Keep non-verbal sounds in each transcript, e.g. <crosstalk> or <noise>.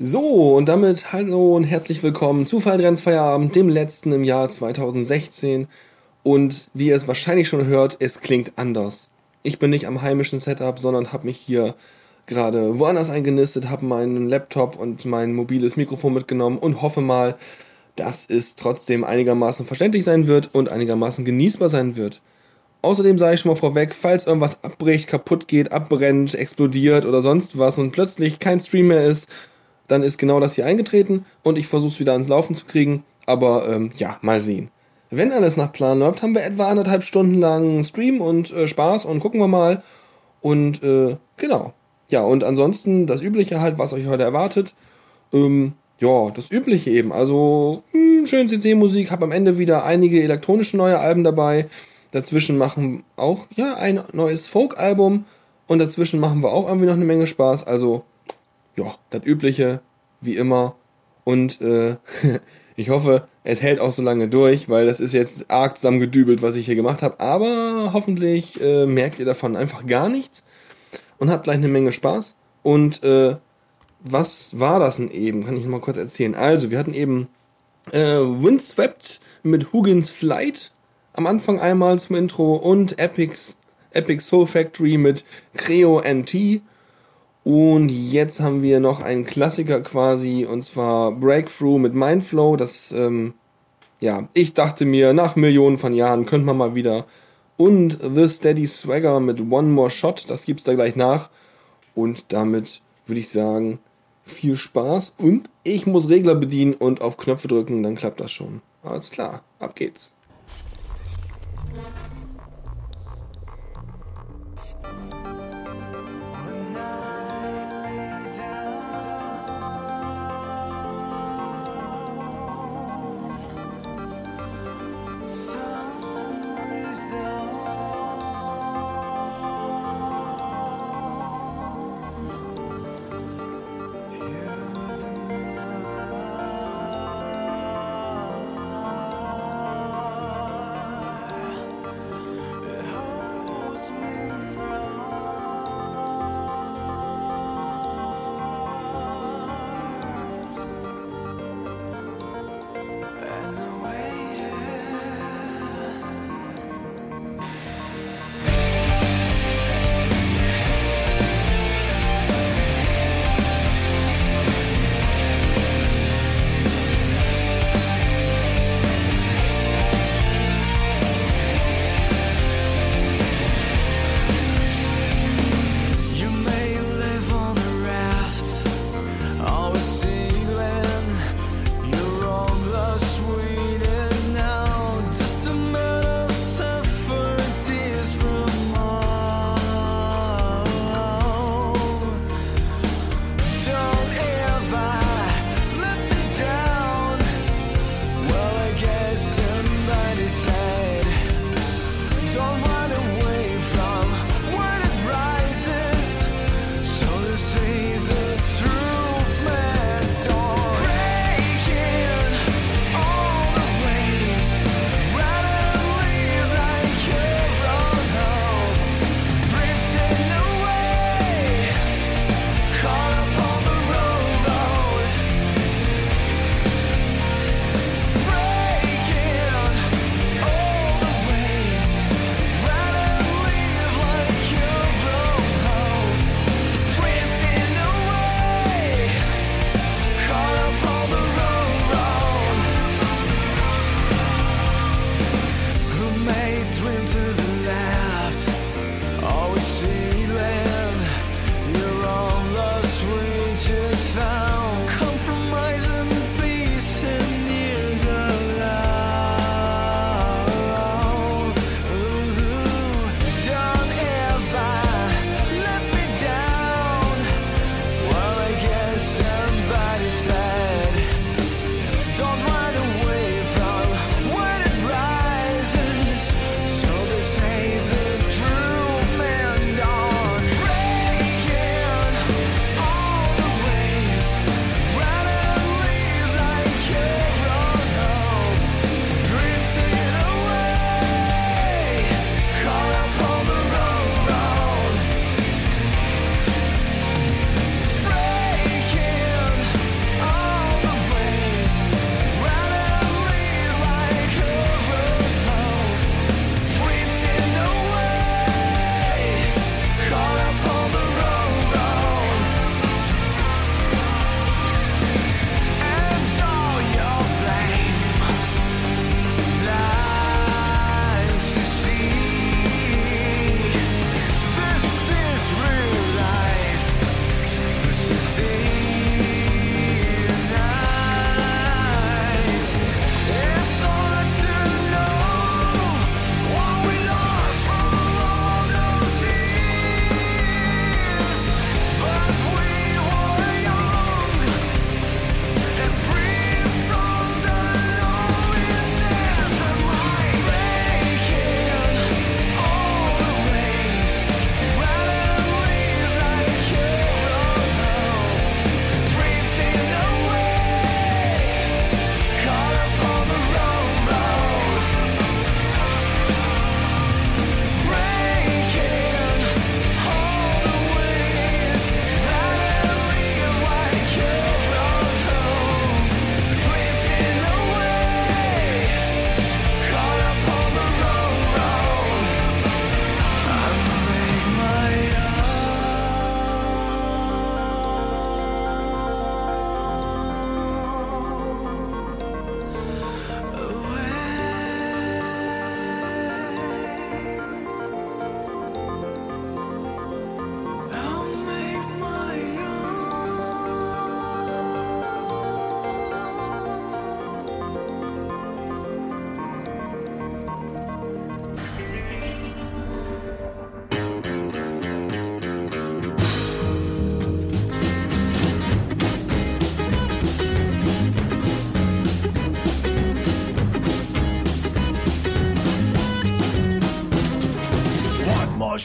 So, und damit hallo und herzlich willkommen zu Falltrends Feierabend, dem letzten im Jahr 2016. Und wie ihr es wahrscheinlich schon hört, es klingt anders. Ich bin nicht am heimischen Setup, sondern habe mich hier gerade woanders eingenistet, habe meinen Laptop und mein mobiles Mikrofon mitgenommen und hoffe mal, dass es trotzdem einigermaßen verständlich sein wird und einigermaßen genießbar sein wird. Außerdem sage ich schon mal vorweg, falls irgendwas abbricht, kaputt geht, abbrennt, explodiert oder sonst was und plötzlich kein Stream mehr ist, dann ist genau das hier eingetreten und ich versuche es wieder ans Laufen zu kriegen. Aber ähm, ja, mal sehen. Wenn alles nach Plan läuft, haben wir etwa anderthalb Stunden lang Stream und äh, Spaß und gucken wir mal. Und äh, genau. Ja, und ansonsten das Übliche halt, was euch heute erwartet. Ähm, ja, das Übliche eben. Also mh, hm, schön CC-Musik, habe am Ende wieder einige elektronische neue Alben dabei. Dazwischen machen auch ja ein neues Folk-Album und dazwischen machen wir auch irgendwie noch eine Menge Spaß. Also ja, das Übliche wie immer. Und äh, <laughs> ich hoffe, es hält auch so lange durch, weil das ist jetzt arg zusammengedübelt, was ich hier gemacht habe. Aber hoffentlich äh, merkt ihr davon einfach gar nichts und habt gleich eine Menge Spaß. Und äh, was war das denn eben? Kann ich mal kurz erzählen. Also, wir hatten eben äh, Windswept mit Huggins Flight am Anfang einmal zum Intro und Epics, Epic Soul Factory mit Creo NT. Und jetzt haben wir noch einen Klassiker quasi, und zwar Breakthrough mit Mindflow. Das, ähm, ja, ich dachte mir, nach Millionen von Jahren könnte man mal wieder. Und The Steady Swagger mit One More Shot, das gibt's da gleich nach. Und damit würde ich sagen, viel Spaß. Und ich muss Regler bedienen und auf Knöpfe drücken, dann klappt das schon. Alles klar, ab geht's.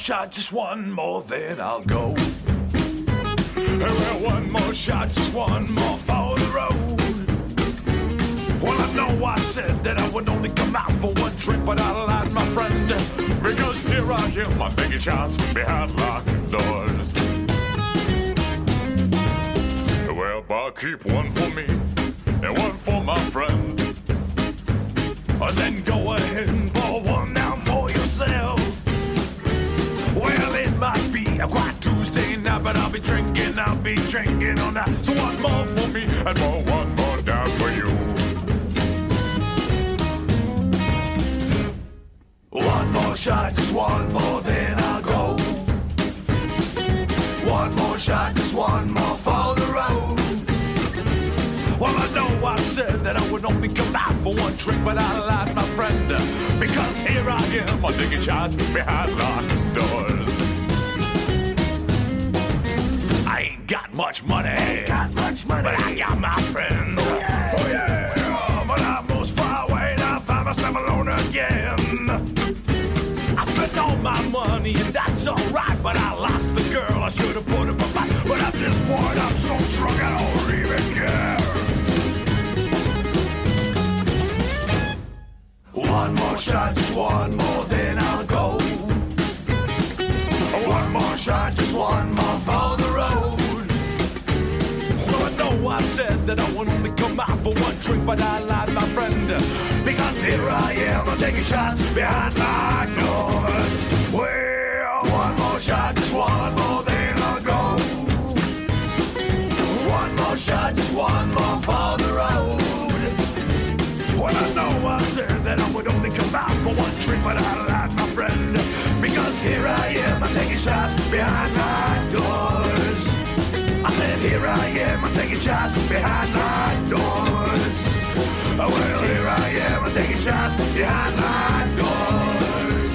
Shot, just one more, then I'll go. Well, one more shot, just one more for the road. Well, I know I said that I would only come out for one drink, but I lied, my friend. Because here I am, I'm taking shots behind locked doors. Well, bar, keep one for me and one drinking, I'll be drinking all night. So one more for me and pour one more down for you. One more shot, just one more, then I'll go. One more shot, just one more for the road. Well, I know I said that I would only come out for one drink, but I lied, my friend. Because here I am, I'm taking shots behind locked doors. Got much money, ain't got much money, but I got my friend. Oh yeah, oh yeah. But I'm most far away, and I find myself alone again. I spent all my money and that's alright, but I lost the girl. I should have put up a fight, but at this point I'm so drunk I don't even care. One more shot, just one more, then I'll go. One more shot, just one more for the road. Well, I said that I would only come out for one drink, but I lied, my friend. Because here I am, I'm taking shots behind my doors. Well, one more shot, just one more, then I'll go. One more shot, just one more for the road. Well, I know I said that I would only come out for one drink, but I lied, my friend. Because here I am, I'm taking shots behind my doors. Said, here I am, I'm taking shots behind my doors. Oh, well, here I am, I'm taking shots behind my doors.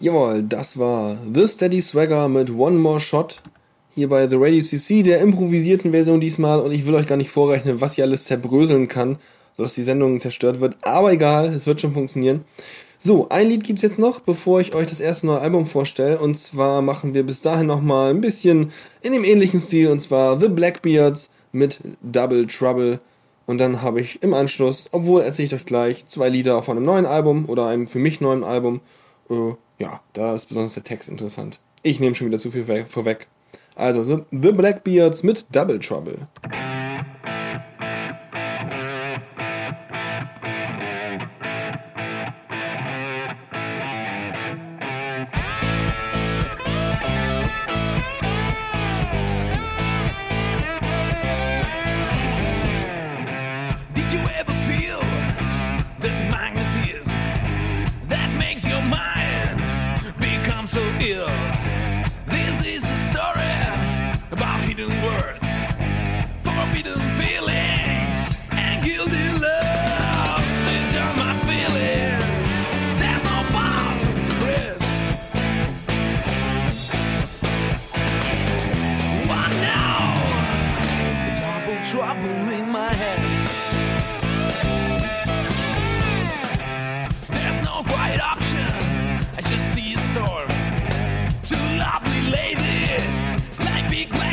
Jawohl, das war The Steady Swagger mit One More Shot. Hier bei The Radio CC, der improvisierten Version diesmal. Und ich will euch gar nicht vorrechnen, was hier alles zerbröseln kann, sodass die Sendung zerstört wird. Aber egal, es wird schon funktionieren. So, ein Lied gibt's jetzt noch, bevor ich euch das erste neue Album vorstelle. Und zwar machen wir bis dahin nochmal ein bisschen in dem ähnlichen Stil. Und zwar The Blackbeards mit Double Trouble. Und dann habe ich im Anschluss, obwohl erzähle ich euch gleich, zwei Lieder von einem neuen Album oder einem für mich neuen Album. Äh, ja, da ist besonders der Text interessant. Ich nehme schon wieder zu viel weg- vorweg. Also, The Blackbeards mit Double Trouble. My head. There's no quiet option. I just see a storm. Two lovely ladies, like big black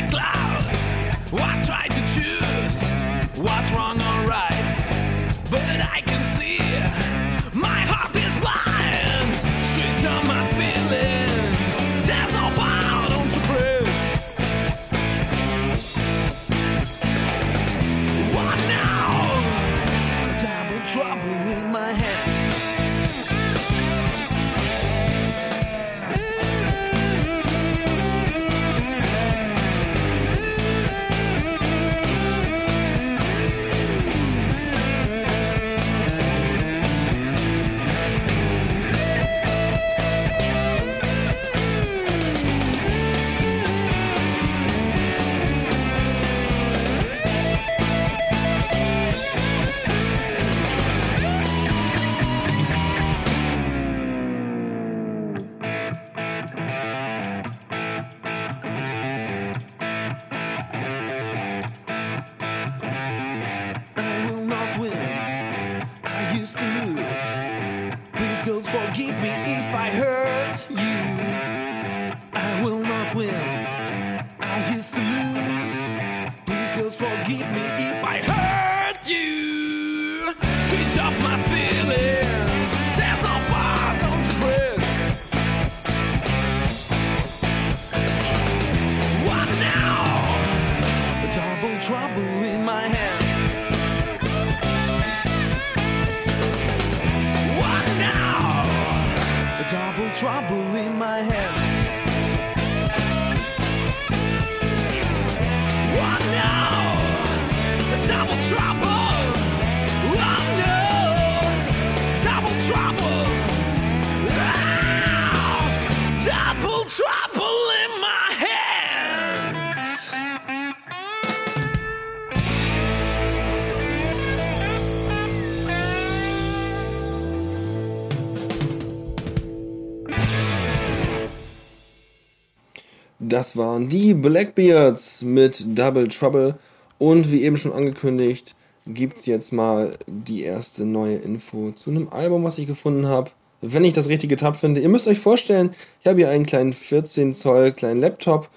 Das waren die Blackbeards mit Double Trouble. Und wie eben schon angekündigt, gibt's jetzt mal die erste neue Info zu einem Album, was ich gefunden habe. Wenn ich das richtige Tab finde. Ihr müsst euch vorstellen, ich habe hier einen kleinen 14 Zoll kleinen Laptop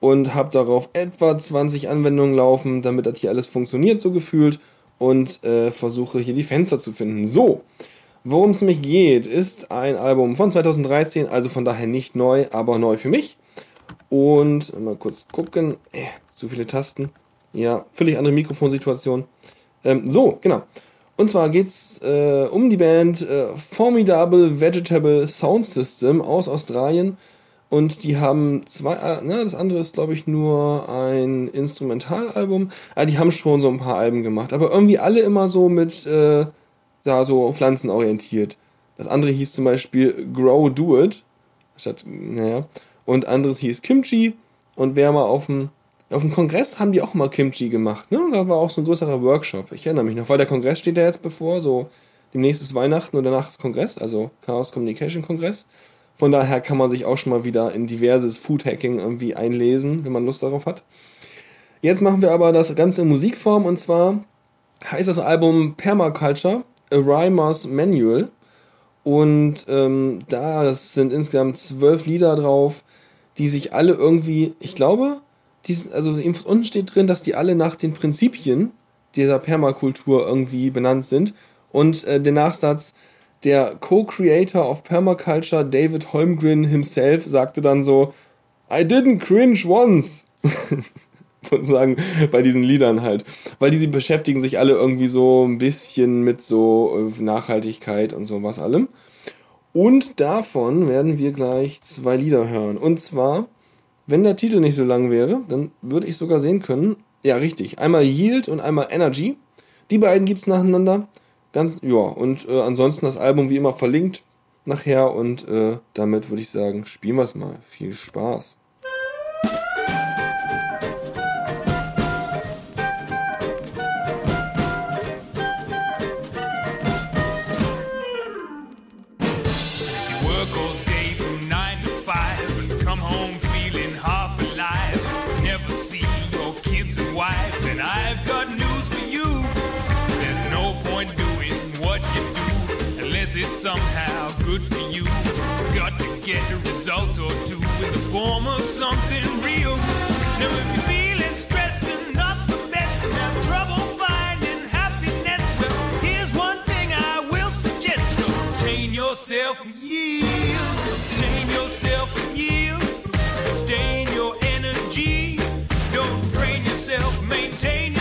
und habe darauf etwa 20 Anwendungen laufen, damit das hier alles funktioniert, so gefühlt. Und äh, versuche hier die Fenster zu finden. So, worum es nämlich geht, ist ein Album von 2013, also von daher nicht neu, aber neu für mich. Und mal kurz gucken. Äh, zu viele Tasten. Ja, völlig andere Mikrofonsituation. Ähm, so, genau. Und zwar geht's äh, um die Band äh, Formidable Vegetable Sound System aus Australien. Und die haben zwei, äh, na, das andere ist, glaube ich, nur ein Instrumentalalbum. Ah, die haben schon so ein paar Alben gemacht, aber irgendwie alle immer so mit, äh, ja, so pflanzenorientiert. Das andere hieß zum Beispiel Grow Do It. Statt, naja. Und anderes hieß Kimchi. Und wer mal auf dem, auf dem Kongress haben die auch mal Kimchi gemacht, ne? Da war auch so ein größerer Workshop. Ich erinnere mich noch, weil der Kongress steht ja jetzt bevor, so demnächst ist Weihnachten und danach ist Kongress, also Chaos Communication Kongress. Von daher kann man sich auch schon mal wieder in diverses Food Hacking irgendwie einlesen, wenn man Lust darauf hat. Jetzt machen wir aber das Ganze in Musikform und zwar heißt das Album Permaculture, A Rhymer's Manual. Und ähm, da sind insgesamt zwölf Lieder drauf, die sich alle irgendwie, ich glaube, die, sind- also unten steht drin, dass die alle nach den Prinzipien dieser Permakultur irgendwie benannt sind. Und äh, der Nachsatz, der Co-Creator of Permaculture, David Holmgren himself, sagte dann so, I didn't cringe once. <laughs> sozusagen bei diesen Liedern halt. Weil die, die beschäftigen sich alle irgendwie so ein bisschen mit so äh, Nachhaltigkeit und sowas allem. Und davon werden wir gleich zwei Lieder hören. Und zwar, wenn der Titel nicht so lang wäre, dann würde ich sogar sehen können, ja richtig, einmal Yield und einmal Energy. Die beiden gibt's nacheinander. Ganz, ja, und äh, ansonsten das Album wie immer verlinkt nachher und äh, damit würde ich sagen, spielen wir es mal. Viel Spaß. It's somehow good for you. Got to get a result or two in the form of something real. Now, if you're feeling stressed and not the best and have trouble finding happiness, well, here's one thing I will suggest. Contain yourself, yield. Contain yourself, yield. Sustain your energy. Don't drain yourself, maintain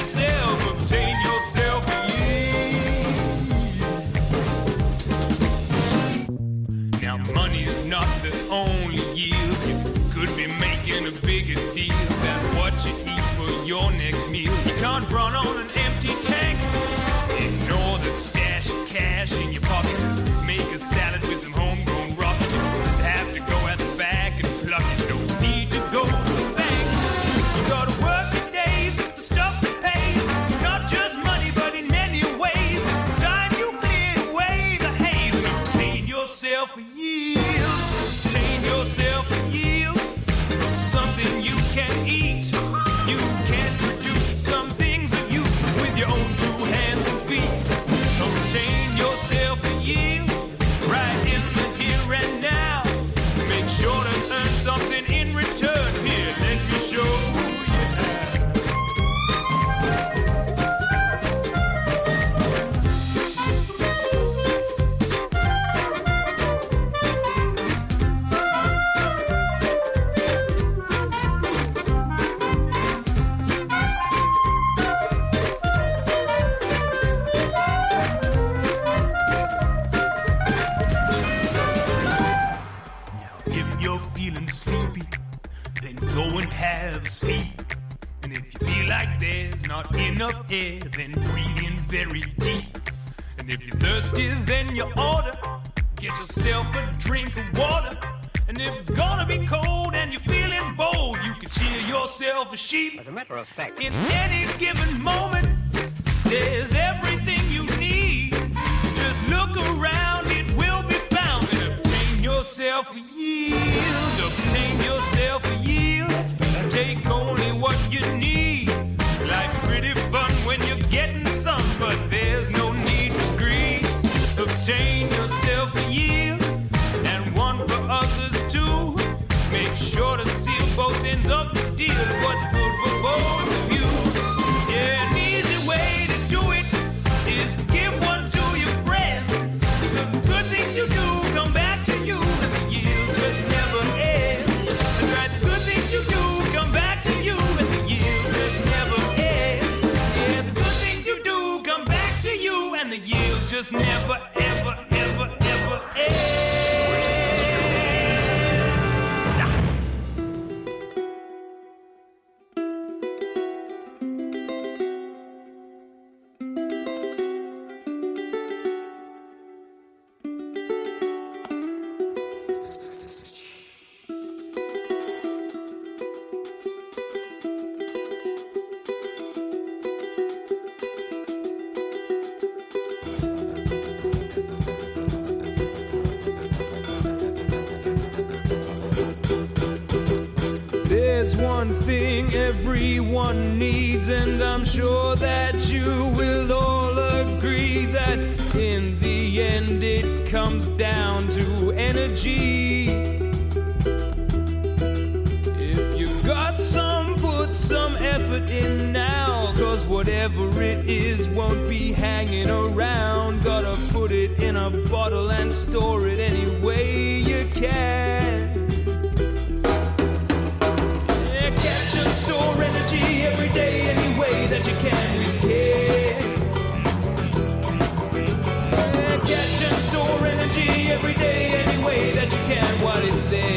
cash in your pockets. Just make a salad with some homegrown rockets. Just have to go out the back and pluck it. No need to go to the bank. You gotta work your days for stuff that pays. Not just money, but in many ways. It's time you clear away the haze and obtain yourself a effect. In- bottle and store it any way you can. Yeah, catch and store energy every day, any way that you can with care. Yeah, catch and store energy every day, any way that you can What is it's there.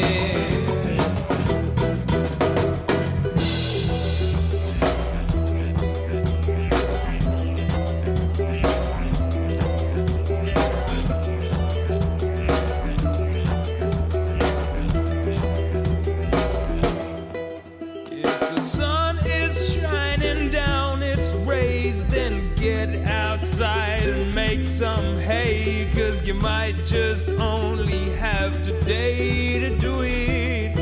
you might just only have today to do it.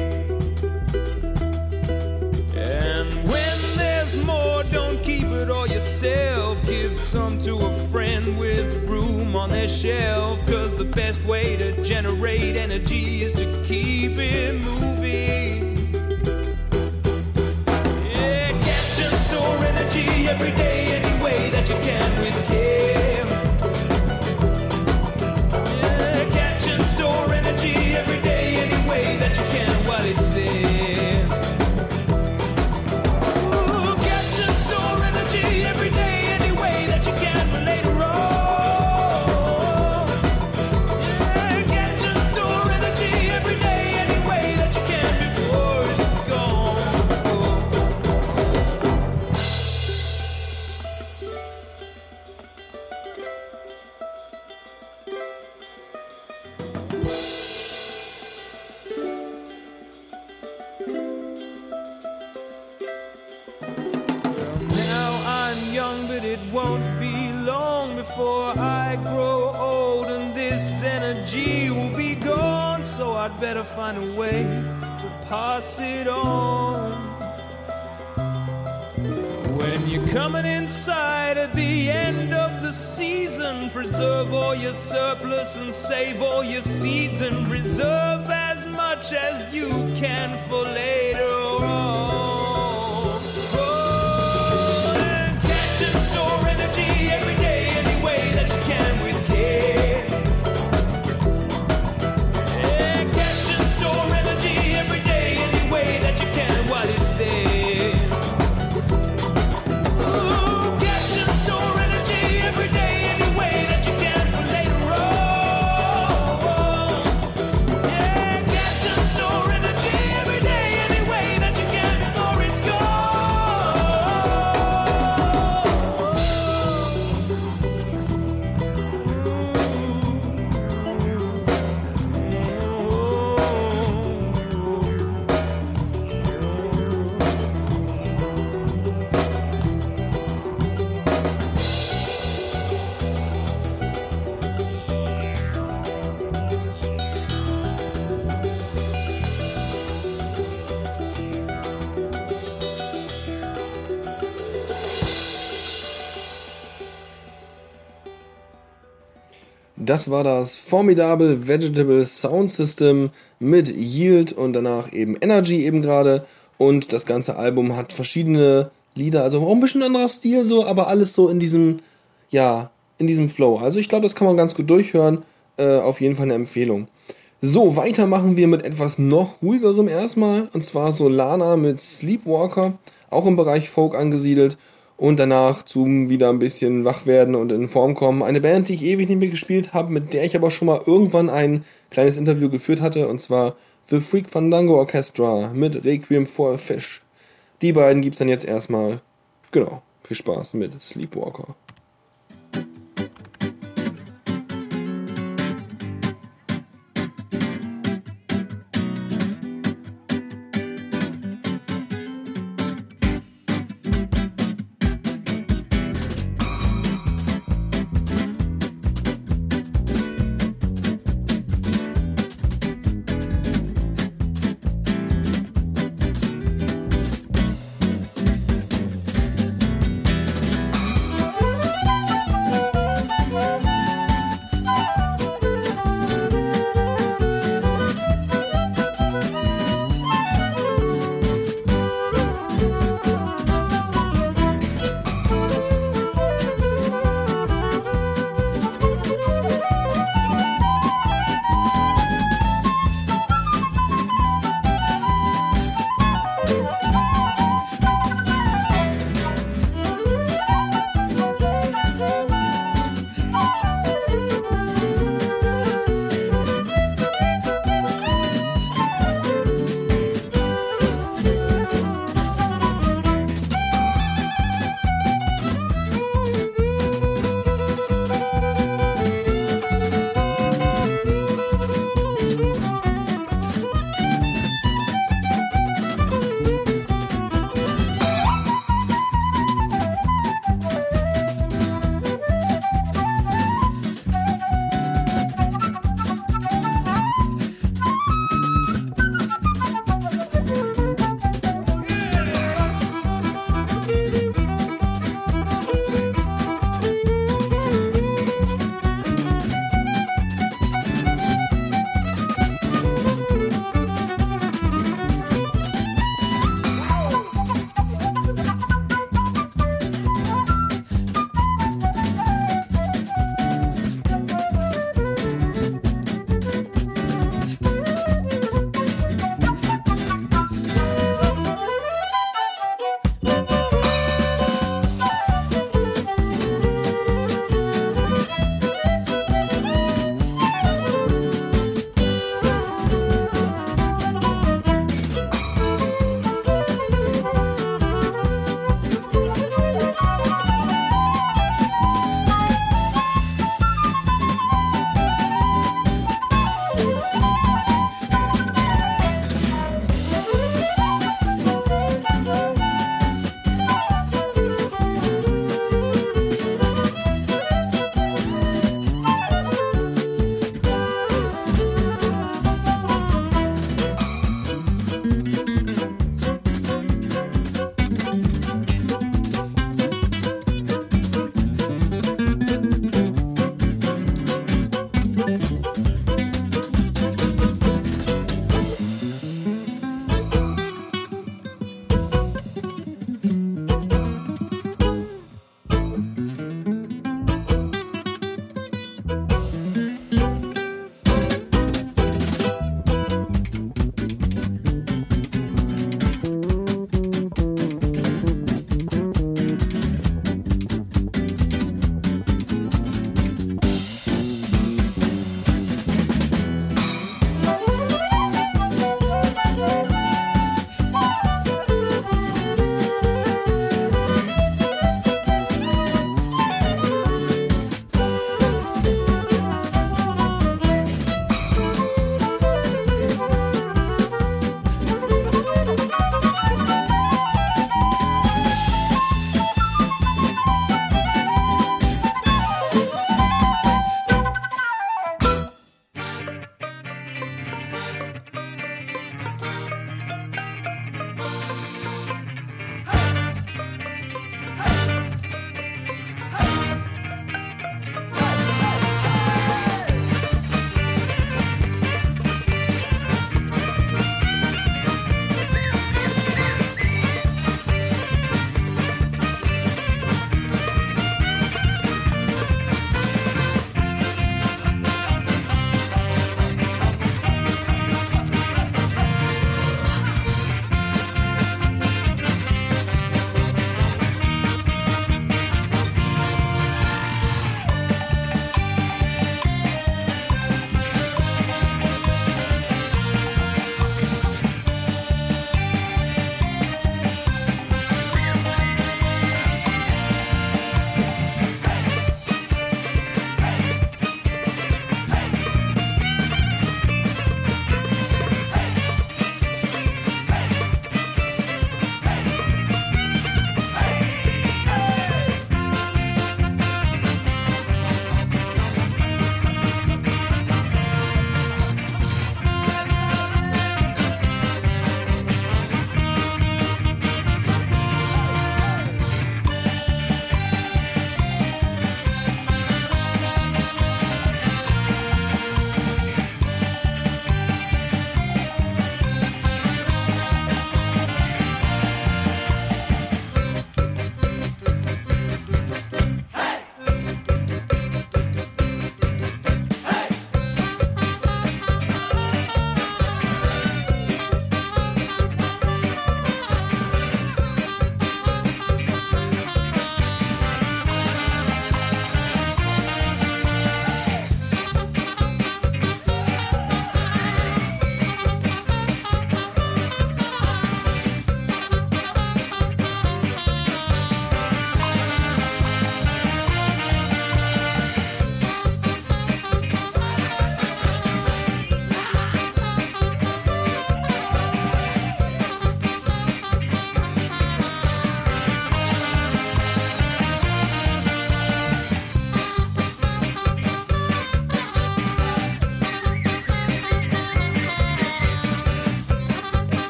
And when there's more, don't keep it all yourself. Give some to a friend with room on their shelf. Cause the best way to generate energy is to keep it moving. Yeah, catch and store energy every day. Das war das Formidable Vegetable Sound System mit Yield und danach eben Energy eben gerade. Und das ganze Album hat verschiedene Lieder, also auch ein bisschen anderer Stil so, aber alles so in diesem, ja, in diesem Flow. Also ich glaube, das kann man ganz gut durchhören. Äh, auf jeden Fall eine Empfehlung. So, weiter machen wir mit etwas noch ruhigerem erstmal. Und zwar Solana mit Sleepwalker, auch im Bereich Folk angesiedelt. Und danach zum wieder ein bisschen wach werden und in Form kommen. Eine Band, die ich ewig nicht mehr gespielt habe, mit der ich aber schon mal irgendwann ein kleines Interview geführt hatte. Und zwar The Freak Fandango Orchestra mit Requiem for a Fish. Die beiden gibt's dann jetzt erstmal. Genau. Viel Spaß mit Sleepwalker.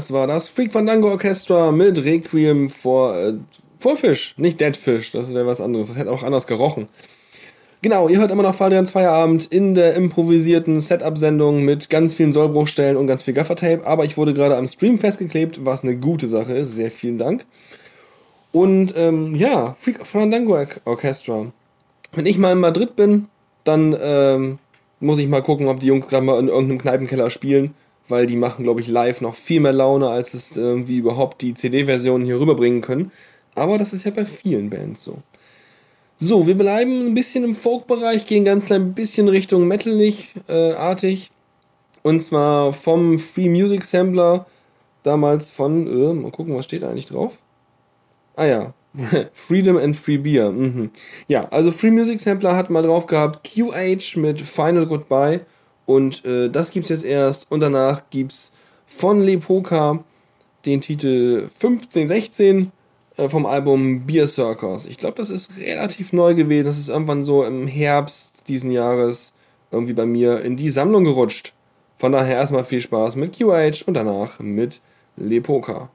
Das war das Freak Fandango Orchestra mit Requiem for, äh, for Fish, nicht Dead Fish, das wäre was anderes, das hätte auch anders gerochen. Genau, ihr hört immer noch Fadrians Feierabend in der improvisierten Setup-Sendung mit ganz vielen Sollbruchstellen und ganz viel Gaffertape, aber ich wurde gerade am Stream festgeklebt, was eine gute Sache ist, sehr vielen Dank. Und ähm, ja, Freak Fandango Orchestra. Wenn ich mal in Madrid bin, dann ähm, muss ich mal gucken, ob die Jungs gerade mal in irgendeinem Kneipenkeller spielen, weil die machen, glaube ich, live noch viel mehr Laune, als es irgendwie überhaupt die CD-Versionen hier rüberbringen können. Aber das ist ja bei vielen Bands so. So, wir bleiben ein bisschen im Folk-Bereich, gehen ganz klein bisschen Richtung Metalig-artig. Äh, und zwar vom Free Music Sampler, damals von, äh, mal gucken, was steht da eigentlich drauf? Ah ja, <laughs> Freedom and Free Beer. Mhm. Ja, also Free Music Sampler hat mal drauf gehabt QH mit Final Goodbye und äh, das gibt's jetzt erst und danach gibt's von Lepoka den Titel 1516 äh, vom Album Beer Circus. Ich glaube, das ist relativ neu gewesen. Das ist irgendwann so im Herbst diesen Jahres irgendwie bei mir in die Sammlung gerutscht. Von daher erstmal viel Spaß mit QH und danach mit Lepoka.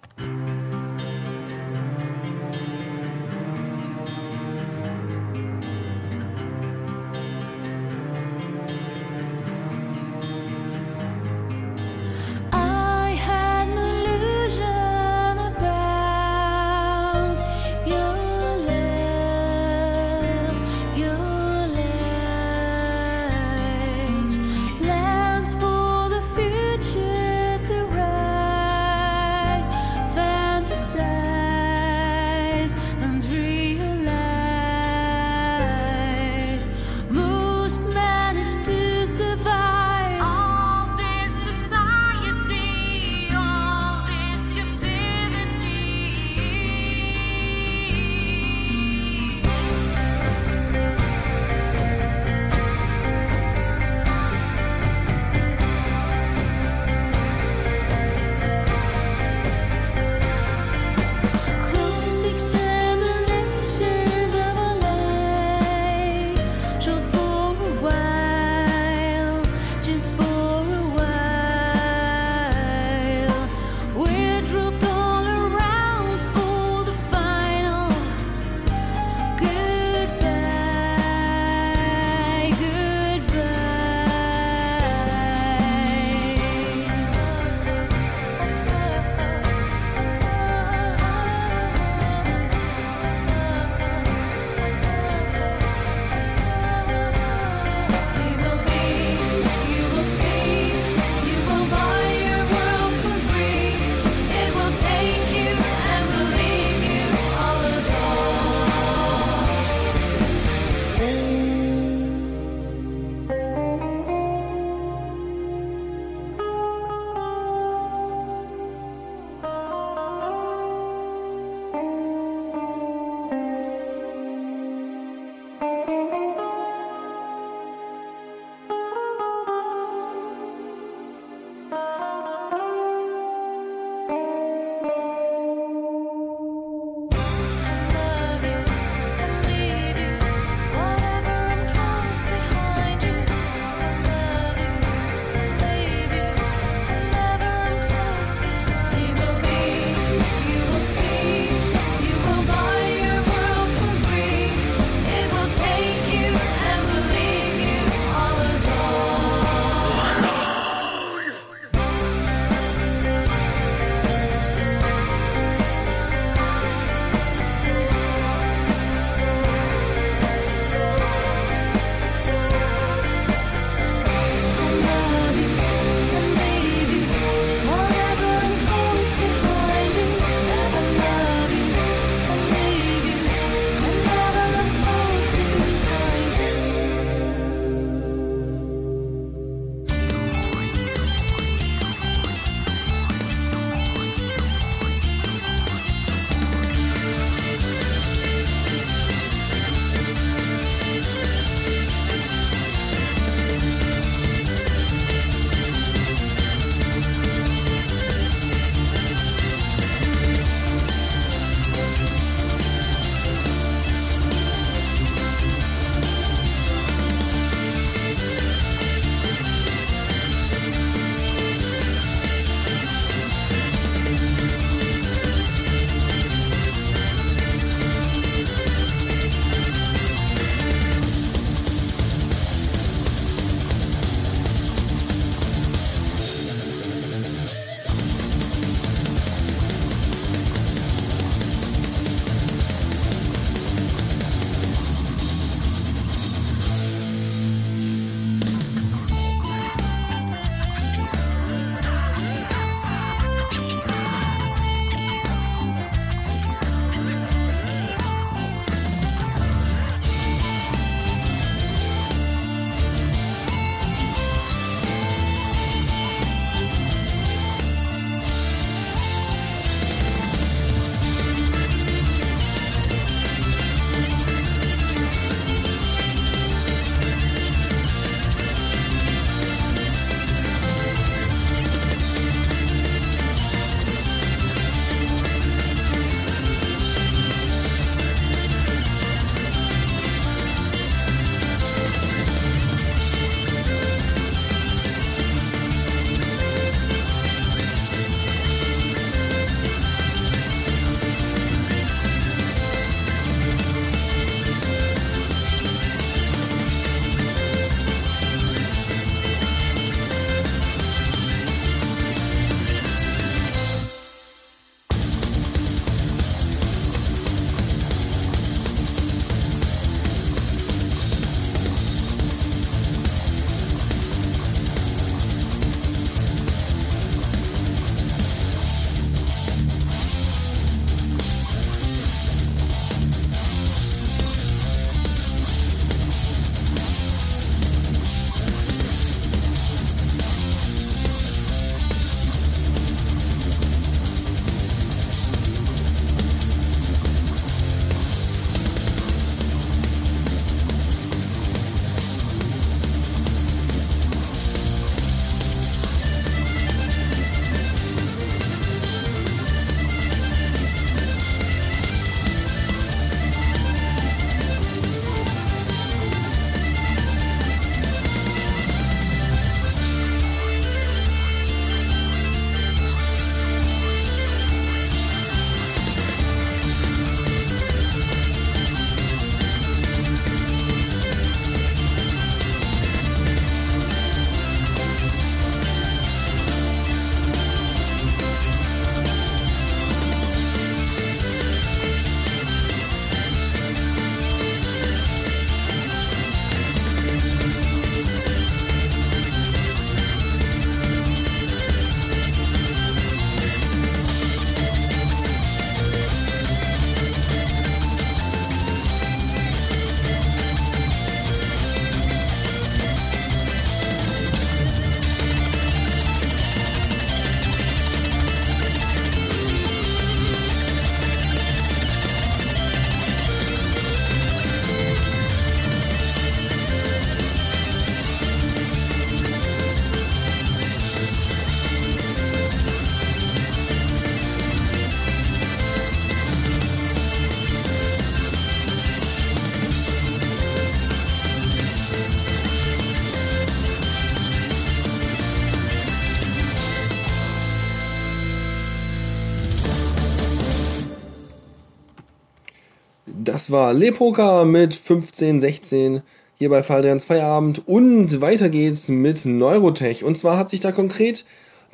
Das war Lepoka mit 1516 hier bei Faldrens Feierabend und weiter geht's mit Neurotech. Und zwar hat sich da konkret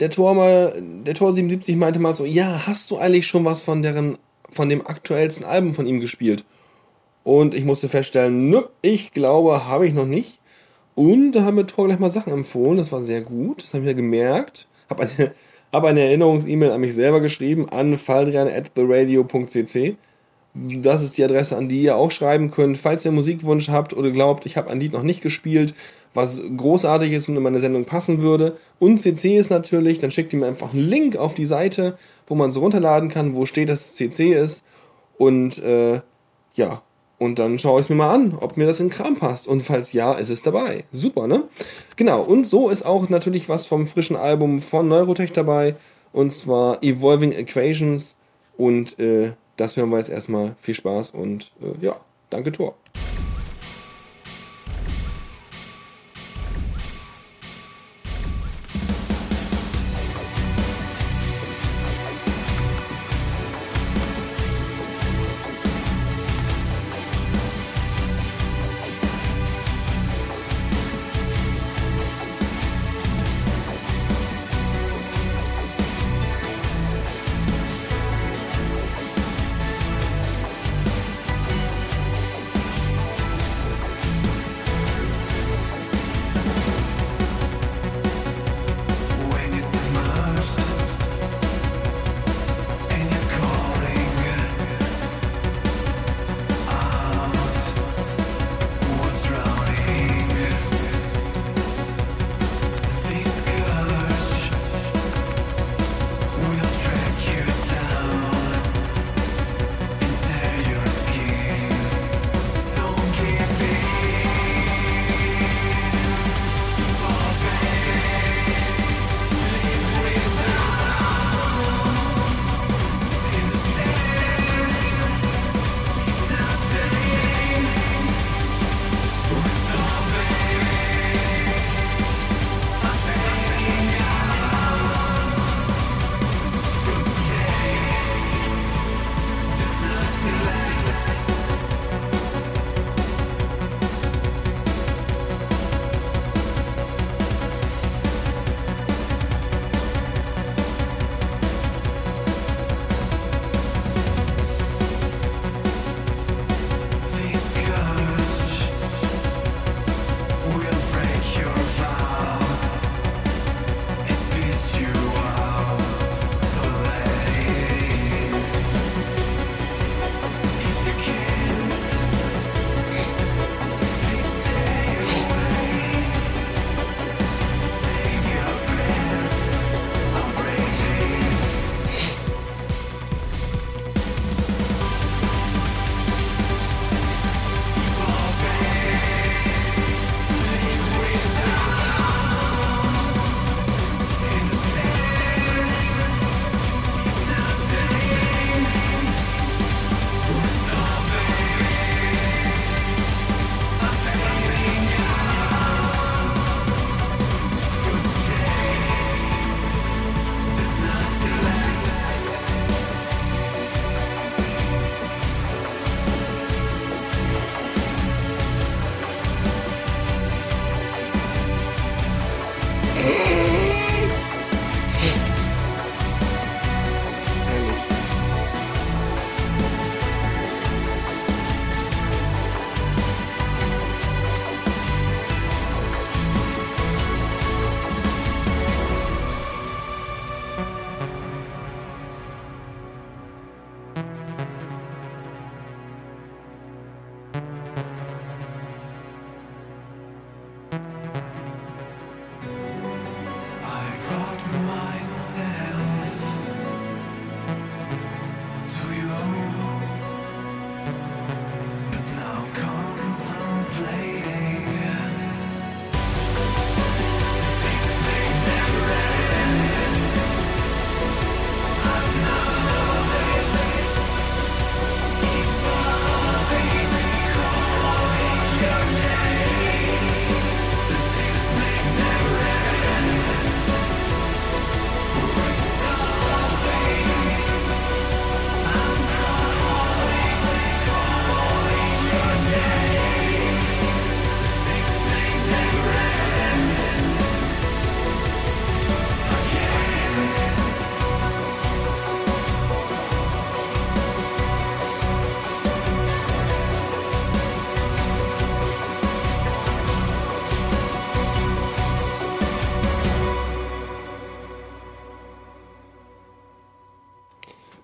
der Tor mal, der Tor 77 meinte mal so, ja, hast du eigentlich schon was von deren, von dem aktuellsten Album von ihm gespielt? Und ich musste feststellen, nö, ich glaube, habe ich noch nicht. Und da haben mir Tor gleich mal Sachen empfohlen, das war sehr gut, das habe ich mir gemerkt. Habe eine, hab eine Erinnerungs-E-Mail an mich selber geschrieben, an faldrian at theradio.cc. Das ist die Adresse, an die ihr auch schreiben könnt, falls ihr Musikwunsch habt oder glaubt, ich habe ein Lied noch nicht gespielt, was großartig ist und in meine Sendung passen würde. Und CC ist natürlich, dann schickt ihr mir einfach einen Link auf die Seite, wo man es runterladen kann, wo steht, dass es CC ist. Und äh, ja, und dann schaue ich es mir mal an, ob mir das in Kram passt. Und falls ja, ist es dabei. Super, ne? Genau, und so ist auch natürlich was vom frischen Album von Neurotech dabei. Und zwar Evolving Equations. Und äh, das hören wir jetzt erstmal. Viel Spaß und äh, ja, danke Tor.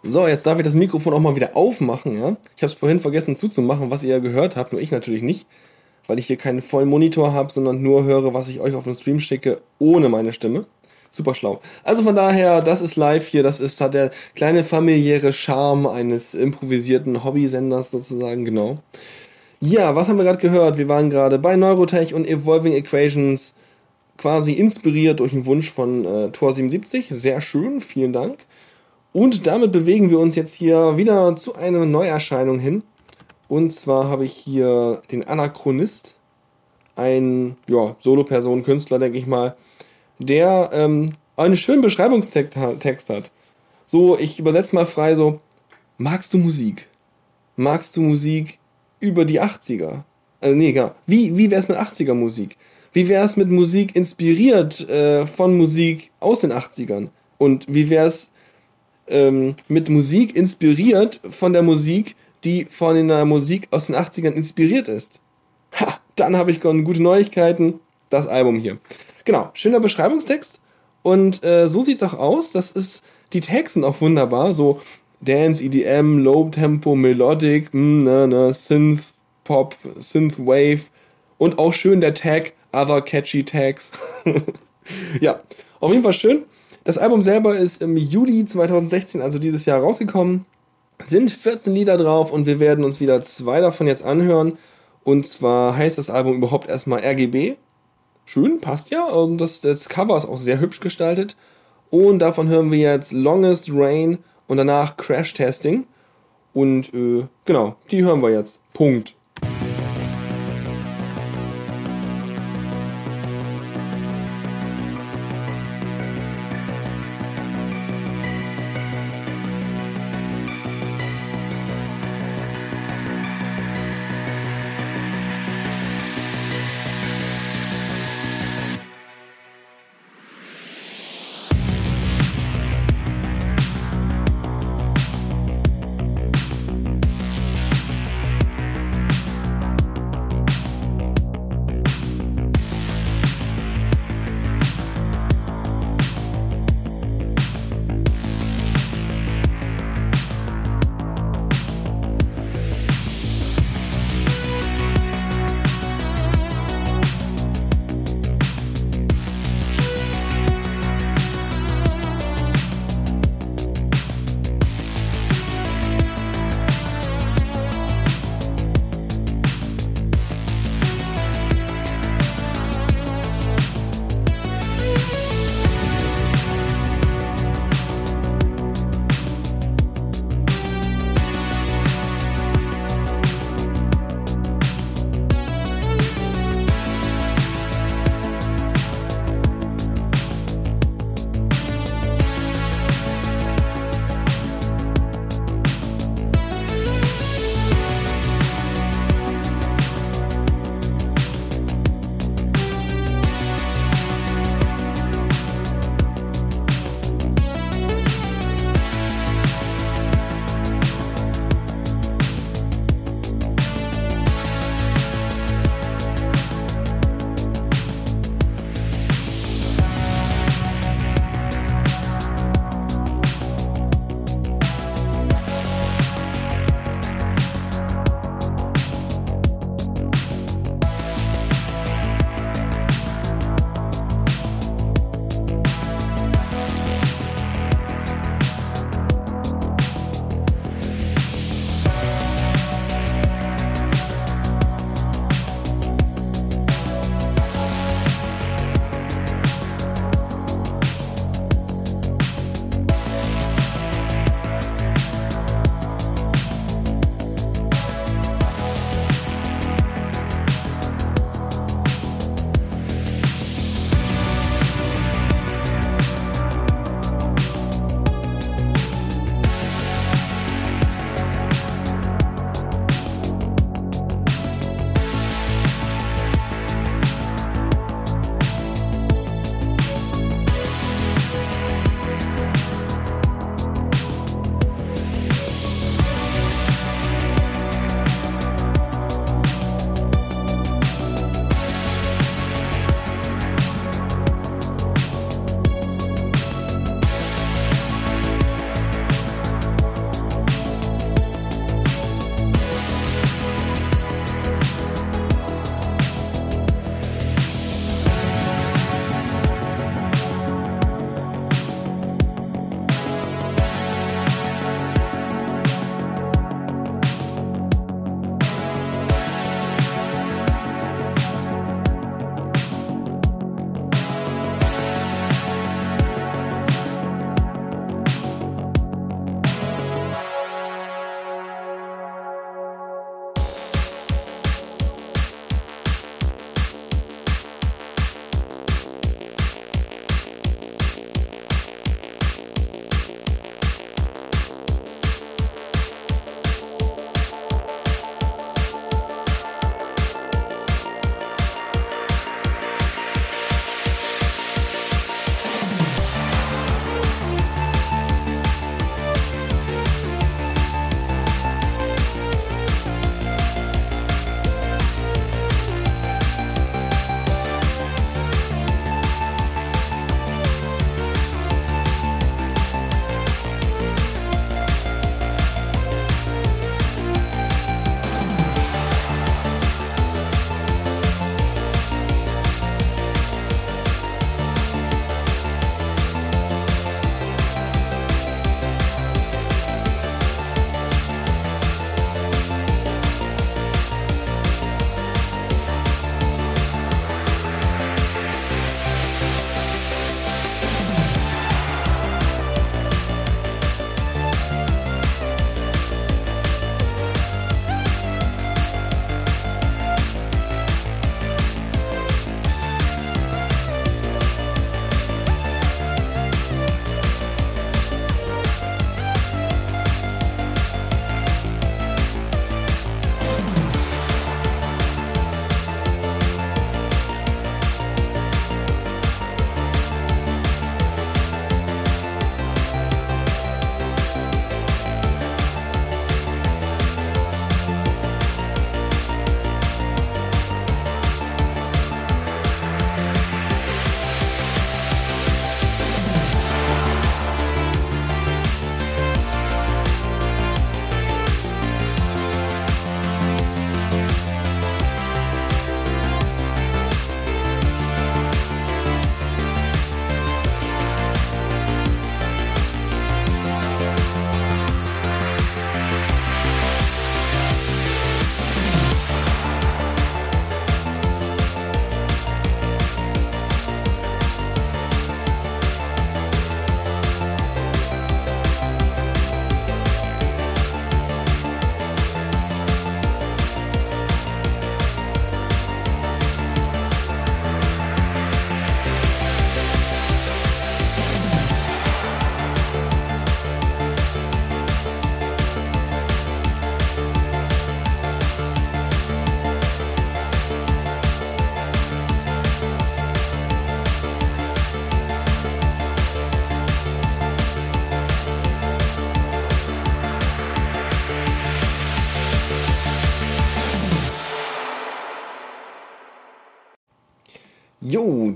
So, jetzt darf ich das Mikrofon auch mal wieder aufmachen, ja. Ich habe es vorhin vergessen zuzumachen, was ihr ja gehört habt, nur ich natürlich nicht, weil ich hier keinen vollen Monitor habe, sondern nur höre, was ich euch auf dem Stream schicke, ohne meine Stimme. Super schlau. Also von daher, das ist live hier, das ist hat der kleine familiäre Charme eines improvisierten Hobbysenders sozusagen, genau. Ja, was haben wir gerade gehört? Wir waren gerade bei Neurotech und Evolving Equations quasi inspiriert durch den Wunsch von äh, Tor 77. Sehr schön, vielen Dank. Und damit bewegen wir uns jetzt hier wieder zu einer Neuerscheinung hin. Und zwar habe ich hier den Anachronist, ein ja, Solo-Person, Künstler, denke ich mal, der ähm, einen schönen Beschreibungstext hat. So, ich übersetze mal frei so, magst du Musik? Magst du Musik über die 80er? Also nee, genau. Wie, wie wär's mit 80er Musik? Wie wär's mit Musik inspiriert äh, von Musik aus den 80ern? Und wie wär's ähm, mit Musik inspiriert von der Musik, die von der Musik aus den 80ern inspiriert ist? Ha, dann habe ich gute Neuigkeiten. Das Album hier. Genau, schöner Beschreibungstext. Und äh, so sieht's auch aus. Das ist, die Tags sind auch wunderbar. So Dance, EDM, Low Tempo, Melodic, mh, hm, ne, ne, Synth, Pop, Synth Wave und auch schön der Tag, Other Catchy Tags. <laughs> ja, auf jeden Fall schön. Das Album selber ist im Juli 2016, also dieses Jahr, rausgekommen. Sind 14 Lieder drauf und wir werden uns wieder zwei davon jetzt anhören. Und zwar heißt das Album überhaupt erstmal RGB. Schön, passt ja. Und das, das Cover ist auch sehr hübsch gestaltet. Und davon hören wir jetzt Longest Rain und danach Crash Testing. Und äh, genau, die hören wir jetzt. Punkt.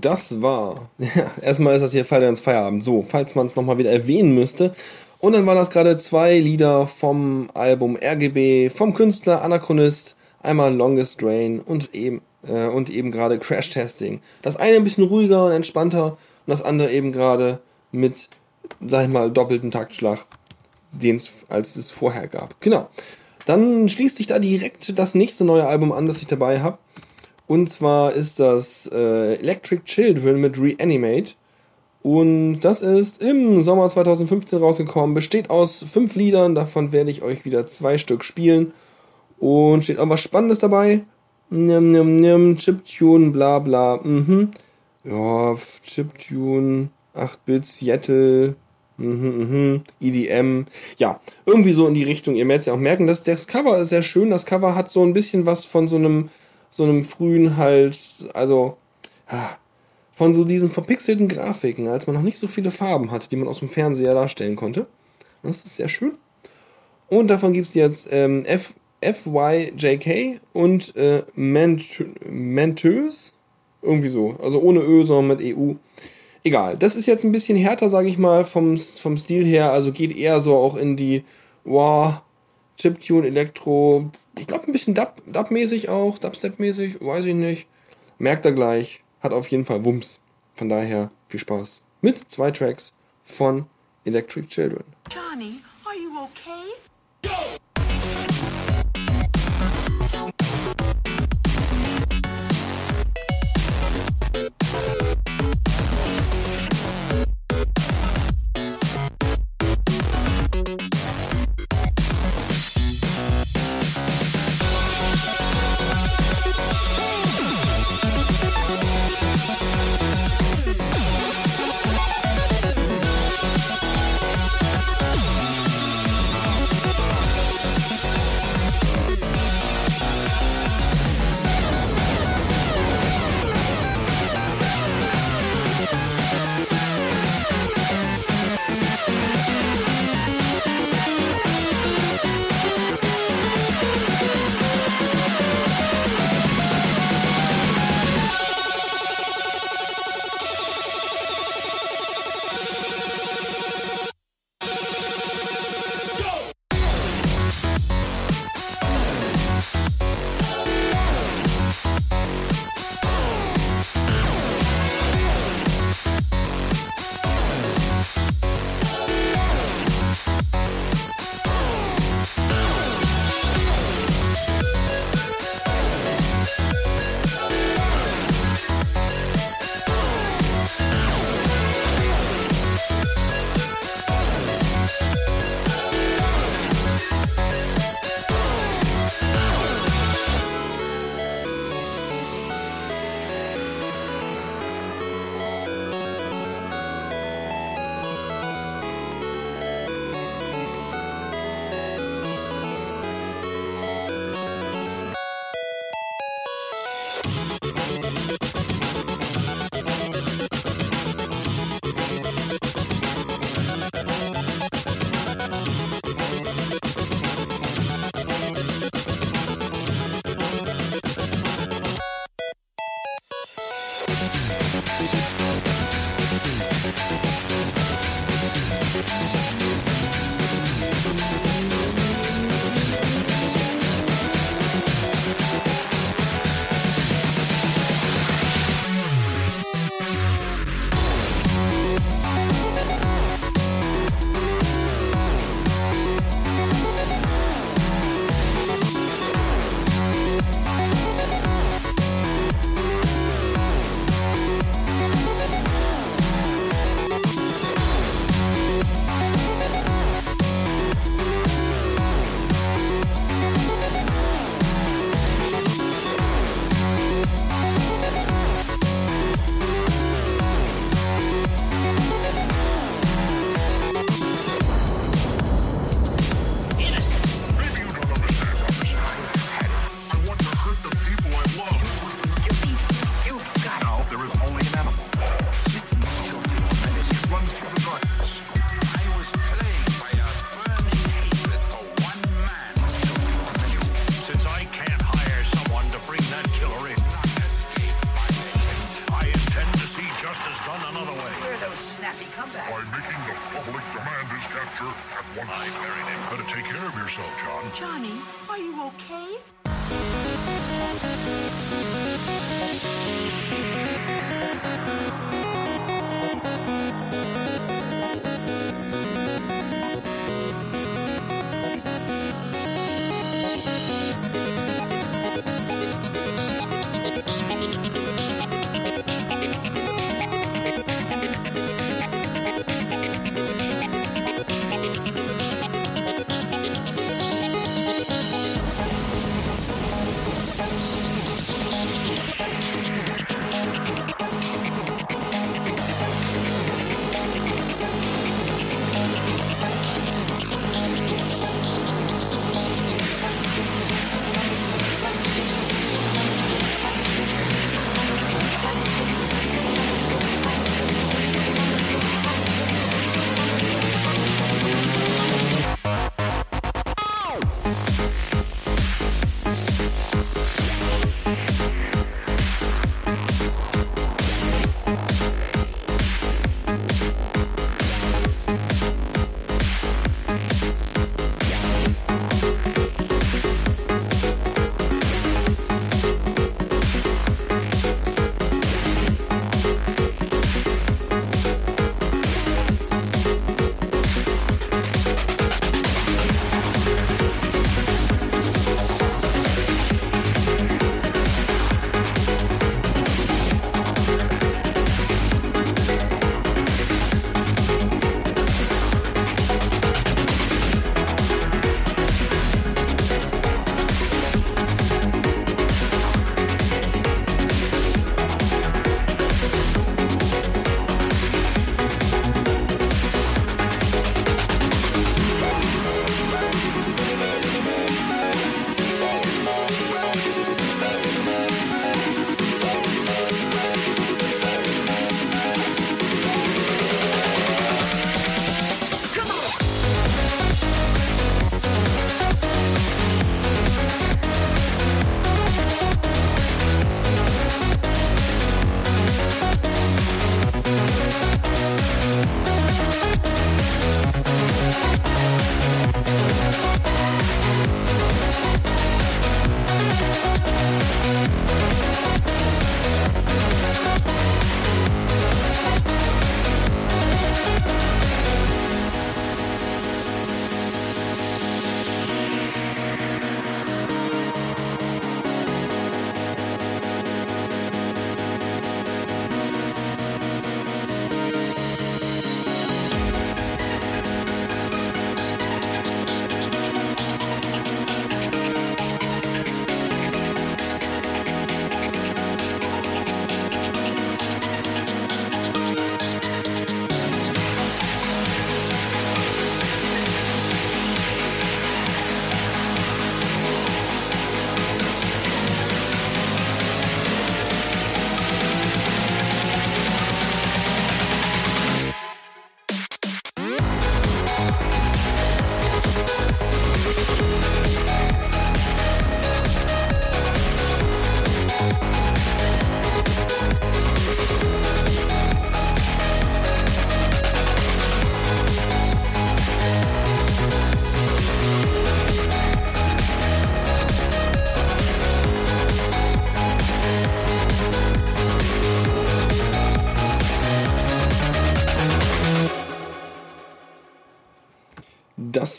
Das war. Ja, <laughs> erstmal ist das hier Fall ins Feierabend. So, falls man es nochmal wieder erwähnen müsste. Und dann waren das gerade zwei Lieder vom Album RGB, vom Künstler Anachronist, einmal Longest Drain und eben, äh, und eben gerade Crash Testing. Das eine ein bisschen ruhiger und entspannter und das andere eben gerade mit, sag ich mal, doppelten Taktschlag, den es als es vorher gab. Genau. Dann schließt sich da direkt das nächste neue Album an, das ich dabei habe. Und zwar ist das äh, Electric Children mit Reanimate. Und das ist im Sommer 2015 rausgekommen. Besteht aus fünf Liedern, davon werde ich euch wieder zwei Stück spielen. Und steht auch was Spannendes dabei. Nimm, nimm, nimm, Chiptune, bla bla. Mhm. Ja, Chiptune, 8-Bit, Seattle, mhm, mhm, EDM. Ja, irgendwie so in die Richtung. Ihr werdet es ja auch merken, dass das Cover ist sehr schön. Das Cover hat so ein bisschen was von so einem, so einem frühen halt, also, ah, von so diesen verpixelten Grafiken, als man noch nicht so viele Farben hatte, die man aus dem Fernseher darstellen konnte. Das ist sehr schön. Und davon gibt es jetzt ähm, F, FYJK und äh, Ment Mentös. Irgendwie so. Also ohne Ö, sondern mit EU. Egal. Das ist jetzt ein bisschen härter, sage ich mal, vom, vom Stil her. Also geht eher so auch in die, wow, Chiptune, Elektro. Ich glaube ein bisschen Dub, Dub-mäßig auch, Dubstep-mäßig, weiß ich nicht. Merkt er gleich hat auf jeden Fall Wumms. Von daher viel Spaß mit zwei Tracks von Electric Children. Johnny, are you okay? Holloway.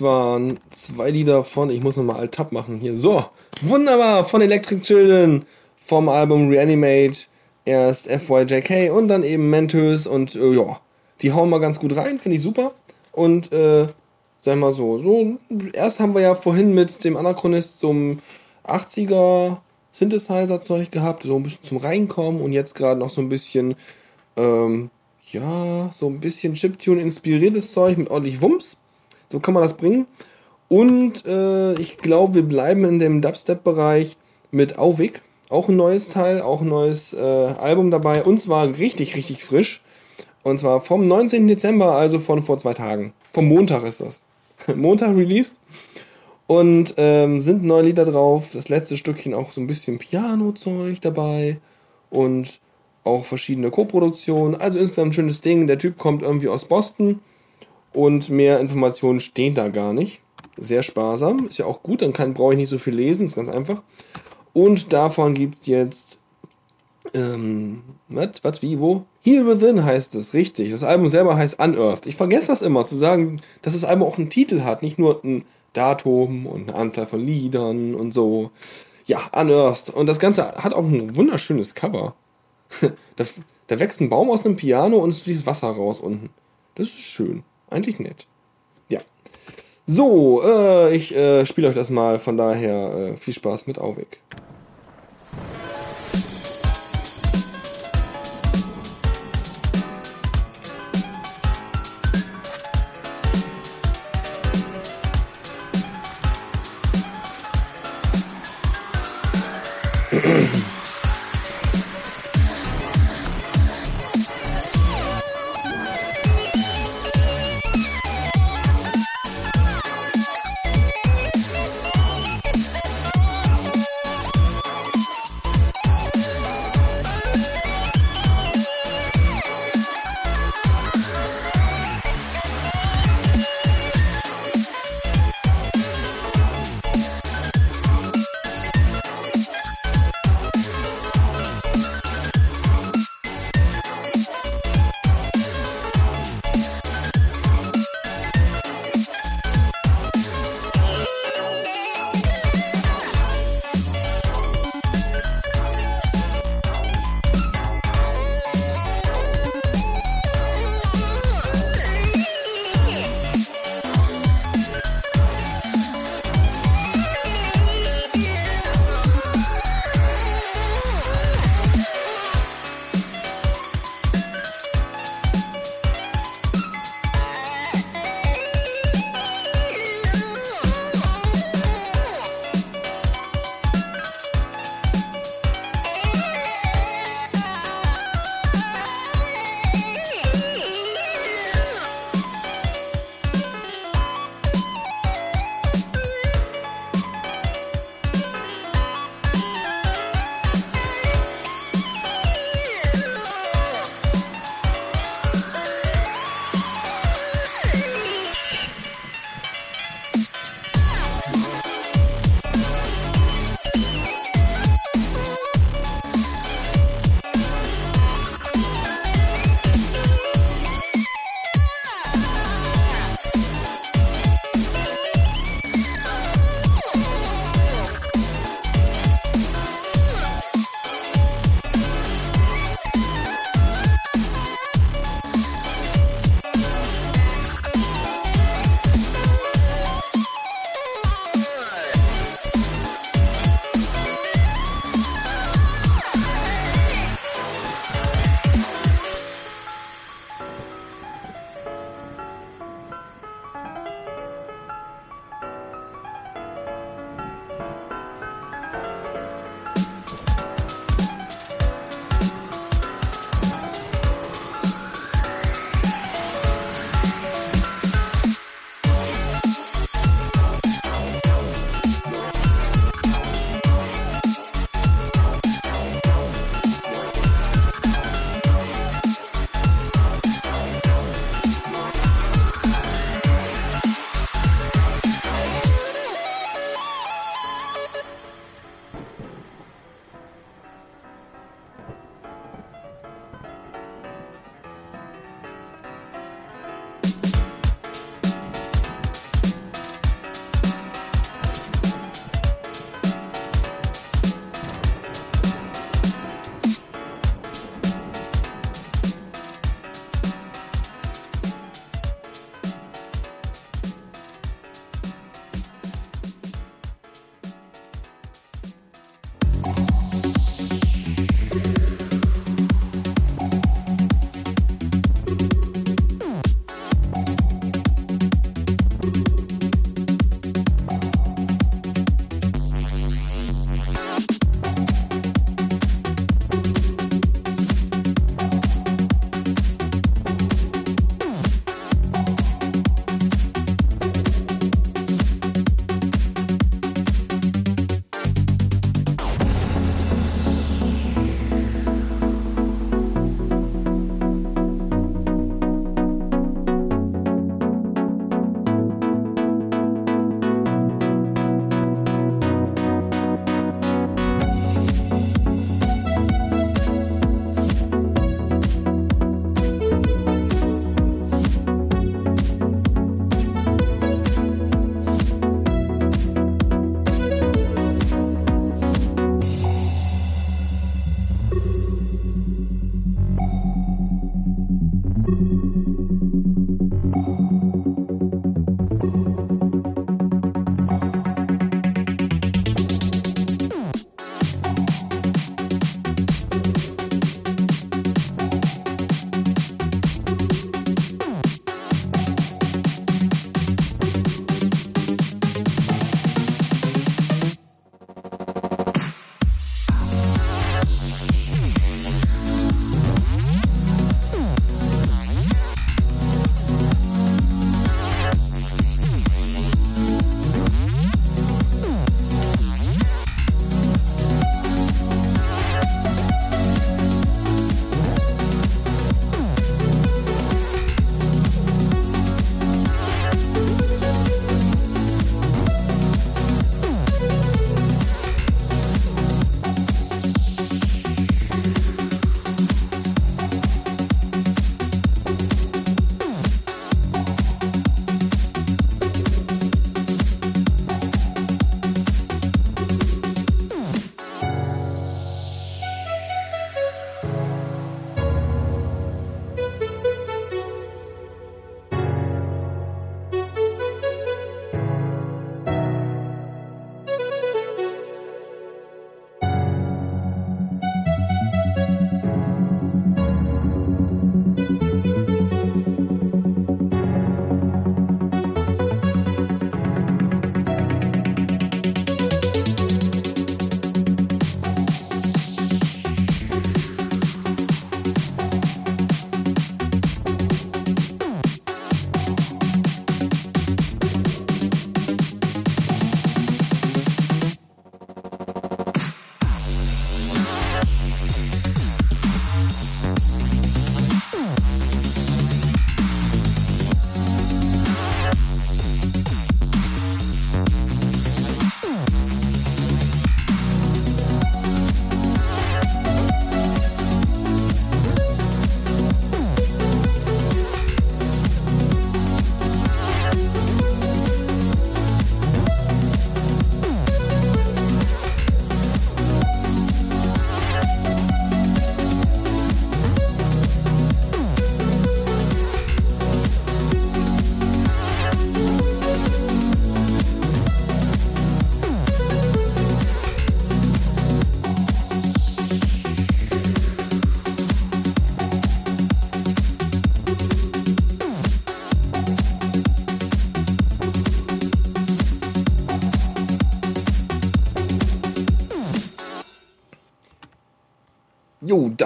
Waren zwei Lieder von, ich muss nochmal Alt-Tab machen hier. So, wunderbar, von Electric Children vom Album Reanimate. Erst FYJK und dann eben Mentos und äh, ja, die hauen mal ganz gut rein, finde ich super. Und äh, sag mal so, so, erst haben wir ja vorhin mit dem Anachronist so ein 80er Synthesizer-Zeug gehabt, so ein bisschen zum Reinkommen und jetzt gerade noch so ein bisschen, ähm, ja, so ein bisschen Chiptune-inspiriertes Zeug mit ordentlich Wumms. So kann man das bringen. Und äh, ich glaube, wir bleiben in dem Dubstep-Bereich mit Auwig. Auch ein neues Teil, auch ein neues äh, Album dabei. Und zwar richtig, richtig frisch. Und zwar vom 19. Dezember, also von vor zwei Tagen. Vom Montag ist das. <laughs> Montag released. Und ähm, sind neue Lieder drauf. Das letzte Stückchen auch so ein bisschen Piano-Zeug dabei. Und auch verschiedene Co-Produktionen. Also insgesamt ein schönes Ding. Der Typ kommt irgendwie aus Boston und mehr Informationen stehen da gar nicht. Sehr sparsam, ist ja auch gut, dann kann, brauche ich nicht so viel lesen, ist ganz einfach. Und davon gibt es jetzt, ähm, was, was, wie, wo? Heal Within heißt es, richtig. Das Album selber heißt Unearthed. Ich vergesse das immer zu sagen, dass das Album auch einen Titel hat, nicht nur ein Datum und eine Anzahl von Liedern und so. Ja, Unearthed. Und das Ganze hat auch ein wunderschönes Cover. <laughs> da, da wächst ein Baum aus einem Piano und es fließt Wasser raus unten. Das ist schön. Eigentlich nett. Ja. So, äh, ich äh, spiele euch das mal. Von daher äh, viel Spaß mit Auweg.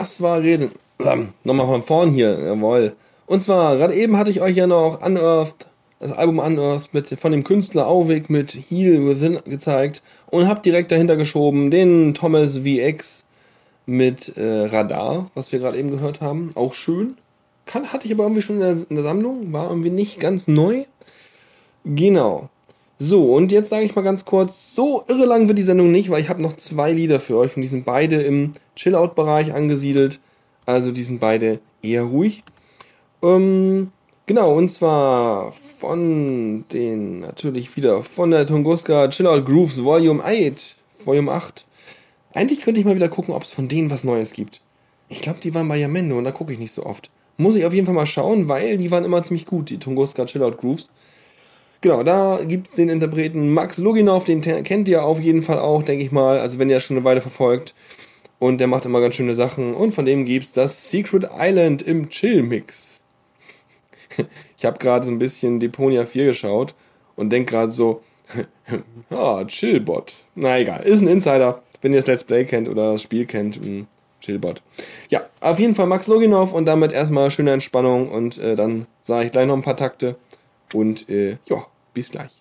Das war Reden. Ähm, Nochmal von vorn hier, jawohl. Und zwar, gerade eben hatte ich euch ja noch Unearthed, das Album Unearthed mit, von dem Künstler Auwig mit Heal Within gezeigt und hab direkt dahinter geschoben den Thomas VX mit äh, Radar, was wir gerade eben gehört haben. Auch schön. Kann, hatte ich aber irgendwie schon in der, in der Sammlung, war irgendwie nicht ganz neu. Genau. So, und jetzt sage ich mal ganz kurz, so irre lang wird die Sendung nicht, weil ich habe noch zwei Lieder für euch und die sind beide im Chill-Out-Bereich angesiedelt. Also die sind beide eher ruhig. Ähm, genau, und zwar von den, natürlich wieder von der Tunguska Chill-Out Grooves Volume 8, Volume 8. Eigentlich könnte ich mal wieder gucken, ob es von denen was Neues gibt. Ich glaube, die waren bei Yamendo und da gucke ich nicht so oft. Muss ich auf jeden Fall mal schauen, weil die waren immer ziemlich gut, die Tunguska Chill-Out Grooves. Genau, da gibt es den Interpreten Max Luginov, den kennt ihr auf jeden Fall auch, denke ich mal. Also wenn ihr das schon eine Weile verfolgt. Und der macht immer ganz schöne Sachen. Und von dem gibt's das Secret Island im Chill-Mix. <laughs> Ich habe gerade so ein bisschen Deponia 4 geschaut und denk gerade so, <laughs> ah, Chillbot. Na egal, ist ein Insider, wenn ihr das Let's Play kennt oder das Spiel kennt. mh, Chillbot. Ja, auf jeden Fall Max Loginov und damit erstmal schöne Entspannung und äh, dann sage ich gleich noch ein paar Takte. Und äh, ja, bis gleich.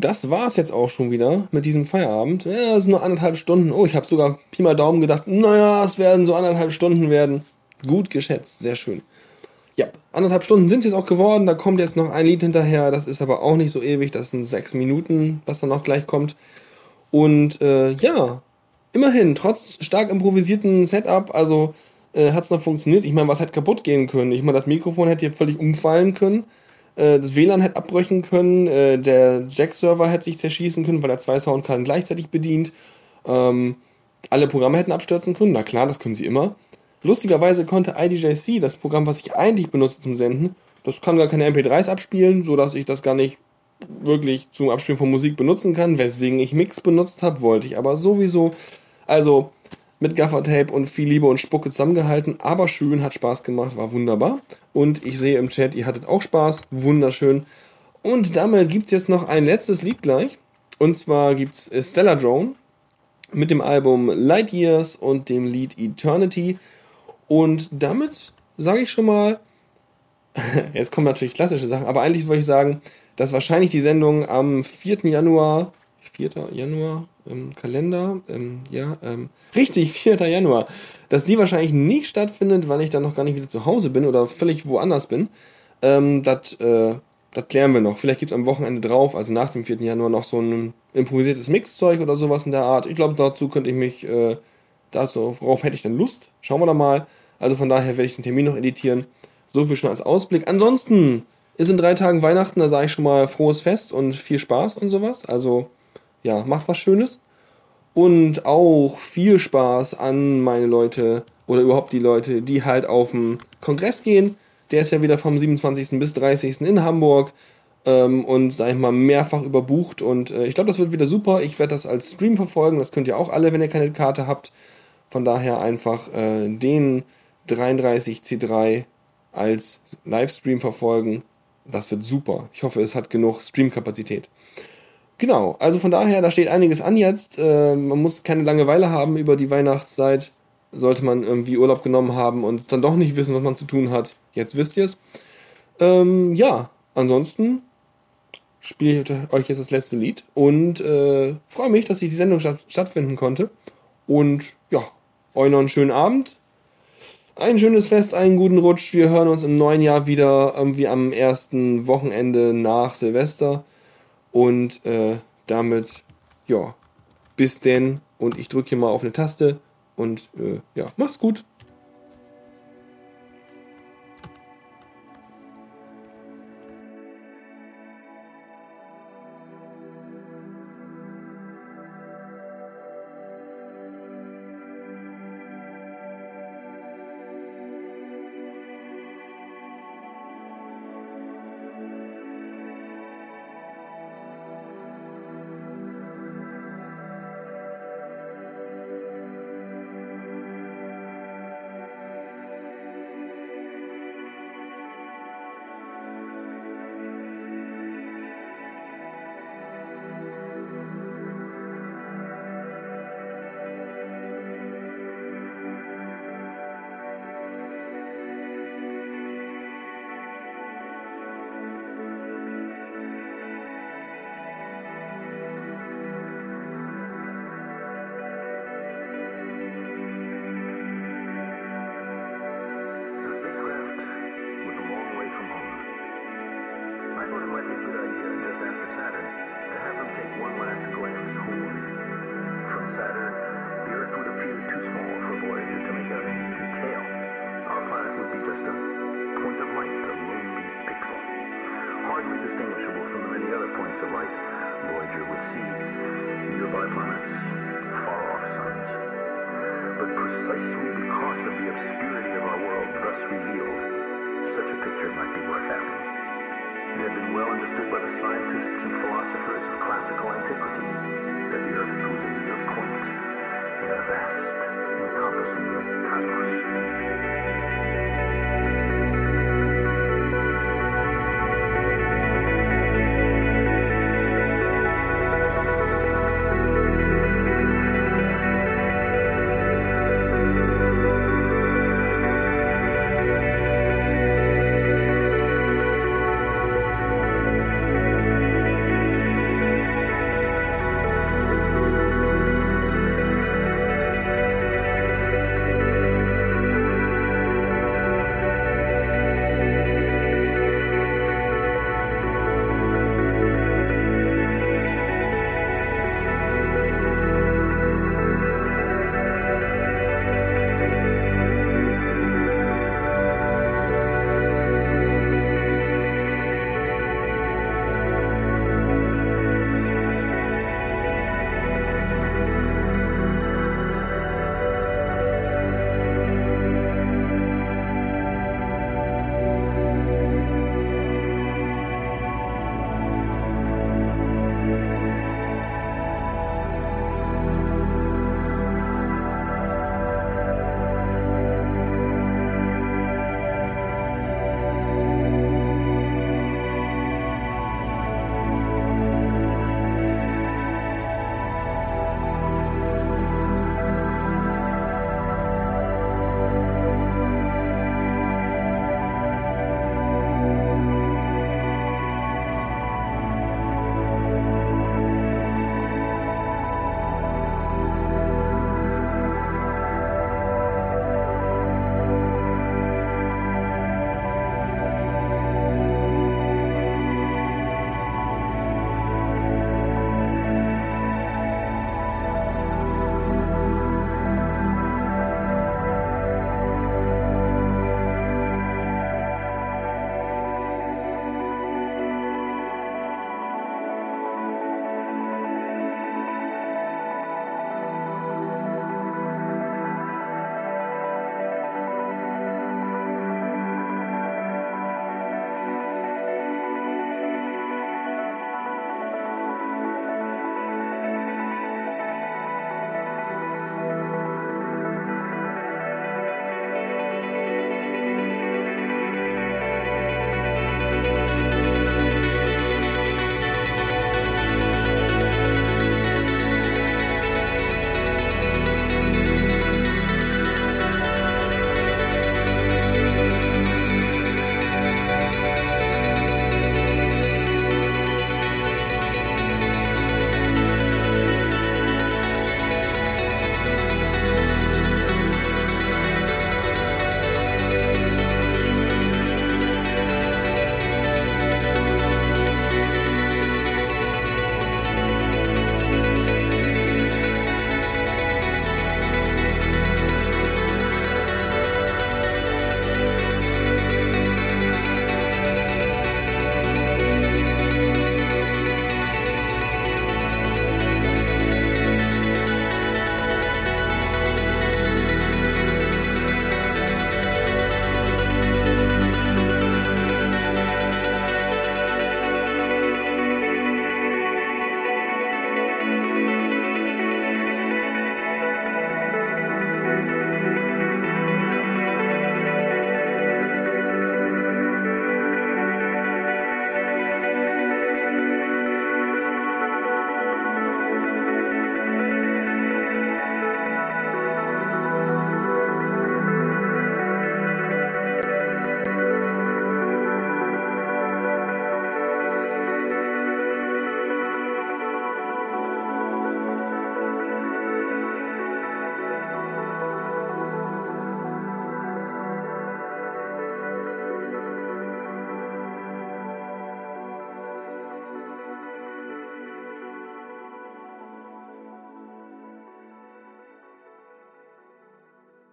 Das war's jetzt auch schon wieder mit diesem Feierabend. Ja, es sind nur anderthalb Stunden. Oh, ich habe sogar Pi mal Daumen gedacht, naja, es werden so anderthalb Stunden werden. Gut geschätzt, sehr schön. Ja, anderthalb Stunden sind es jetzt auch geworden. Da kommt jetzt noch ein Lied hinterher. Das ist aber auch nicht so ewig. Das sind sechs Minuten, was dann auch gleich kommt. Und äh, ja, immerhin, trotz stark improvisierten Setup, also äh, hat es noch funktioniert. Ich meine, was hätte kaputt gehen können? Ich meine, das Mikrofon hätte hier völlig umfallen können. Äh, das WLAN hätte abbrechen können. Äh, der Jack-Server hätte sich zerschießen können, weil er zwei Soundkarten gleichzeitig bedient. Ähm, alle Programme hätten abstürzen können. Na klar, das können sie immer. Lustigerweise konnte IDJC, das Programm, was ich eigentlich benutze zum Senden, das kann gar keine MP3s abspielen, sodass ich das gar nicht wirklich zum Abspielen von Musik benutzen kann, weswegen ich Mix benutzt habe, wollte ich aber sowieso. Also mit Gaffertape und viel Liebe und Spucke zusammengehalten, aber schön, hat Spaß gemacht, war wunderbar. Und ich sehe im Chat, ihr hattet auch Spaß, wunderschön. Und damit gibt es jetzt noch ein letztes Lied gleich. Und zwar gibt es Stellar Drone mit dem Album Light Years und dem Lied Eternity. Und damit sage ich schon mal, <laughs> jetzt kommen natürlich klassische Sachen, aber eigentlich wollte ich sagen, dass wahrscheinlich die Sendung am 4. Januar, 4. Januar im Kalender, ähm, ja, ähm, richtig, <laughs> 4. Januar, dass die wahrscheinlich nicht stattfindet, weil ich dann noch gar nicht wieder zu Hause bin oder völlig woanders bin. Ähm, das äh, das klären wir noch. Vielleicht gibt es am Wochenende drauf, also nach dem 4. Januar, noch so ein improvisiertes Mixzeug oder sowas in der Art. Ich glaube, dazu könnte ich mich, äh, dazu, worauf hätte ich dann Lust? Schauen wir da mal. Also von daher werde ich den Termin noch editieren. So viel schon als Ausblick. Ansonsten ist in drei Tagen Weihnachten, da sage ich schon mal frohes Fest und viel Spaß und sowas. Also ja, macht was Schönes. Und auch viel Spaß an meine Leute oder überhaupt die Leute, die halt auf den Kongress gehen. Der ist ja wieder vom 27. bis 30. in Hamburg ähm, und, sag ich mal, mehrfach überbucht. Und äh, ich glaube, das wird wieder super. Ich werde das als Stream verfolgen. Das könnt ihr auch alle, wenn ihr keine Karte habt. Von daher einfach äh, den 33C3 als Livestream verfolgen. Das wird super. Ich hoffe, es hat genug Streamkapazität. Genau, also von daher, da steht einiges an jetzt. Äh, man muss keine Langeweile haben über die Weihnachtszeit. Sollte man irgendwie Urlaub genommen haben und dann doch nicht wissen, was man zu tun hat. Jetzt wisst ihr es. Ähm, ja, ansonsten spiele ich euch jetzt das letzte Lied und äh, freue mich, dass ich die Sendung statt stattfinden konnte. Und ja, euch noch einen schönen Abend ein schönes Fest, einen guten Rutsch. Wir hören uns im neuen Jahr wieder irgendwie am ersten Wochenende nach Silvester. Und äh, damit, ja, bis denn. Und ich drücke hier mal auf eine Taste. Und äh, ja, macht's gut.